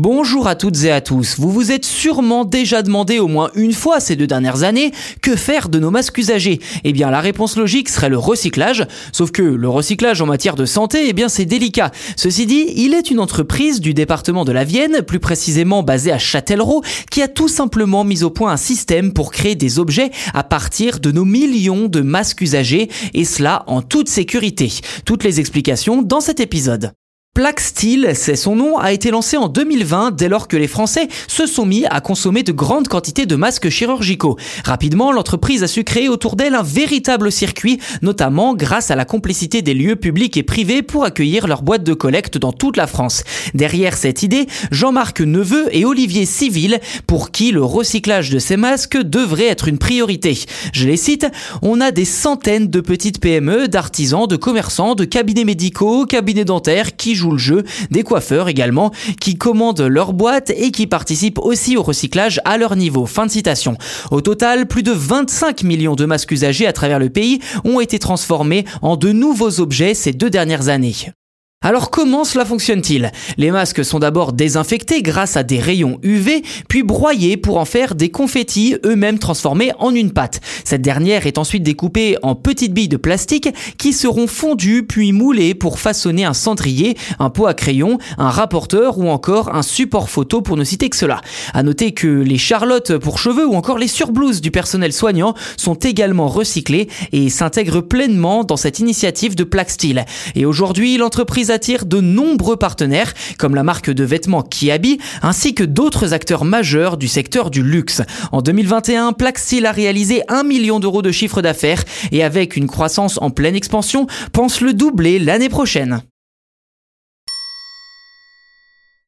Bonjour à toutes et à tous. Vous vous êtes sûrement déjà demandé au moins une fois ces deux dernières années que faire de nos masques usagés. Eh bien, la réponse logique serait le recyclage. Sauf que le recyclage en matière de santé, eh bien, c'est délicat. Ceci dit, il est une entreprise du département de la Vienne, plus précisément basée à Châtellerault, qui a tout simplement mis au point un système pour créer des objets à partir de nos millions de masques usagés, et cela en toute sécurité. Toutes les explications dans cet épisode. Steel, c'est son nom, a été lancé en 2020 dès lors que les Français se sont mis à consommer de grandes quantités de masques chirurgicaux. Rapidement, l'entreprise a su créer autour d'elle un véritable circuit, notamment grâce à la complicité des lieux publics et privés pour accueillir leurs boîtes de collecte dans toute la France. Derrière cette idée, Jean-Marc Neveu et Olivier Civil, pour qui le recyclage de ces masques devrait être une priorité. Je les cite, on a des centaines de petites PME, d'artisans, de commerçants, de cabinets médicaux, cabinets dentaires qui jouent le jeu, des coiffeurs également, qui commandent leur boîte et qui participent aussi au recyclage à leur niveau. Fin de citation. Au total, plus de 25 millions de masques usagés à travers le pays ont été transformés en de nouveaux objets ces deux dernières années. Alors comment cela fonctionne-t-il? Les masques sont d'abord désinfectés grâce à des rayons UV, puis broyés pour en faire des confettis eux-mêmes transformés en une pâte. Cette dernière est ensuite découpée en petites billes de plastique qui seront fondues puis moulées pour façonner un cendrier, un pot à crayon, un rapporteur ou encore un support photo pour ne citer que cela. À noter que les charlottes pour cheveux ou encore les surblouses du personnel soignant sont également recyclées et s'intègrent pleinement dans cette initiative de Steel. Et aujourd'hui, l'entreprise attire de nombreux partenaires, comme la marque de vêtements Kiabi, ainsi que d'autres acteurs majeurs du secteur du luxe. En 2021, Plaxil a réalisé 1 million d'euros de chiffre d'affaires et avec une croissance en pleine expansion, pense le doubler l'année prochaine.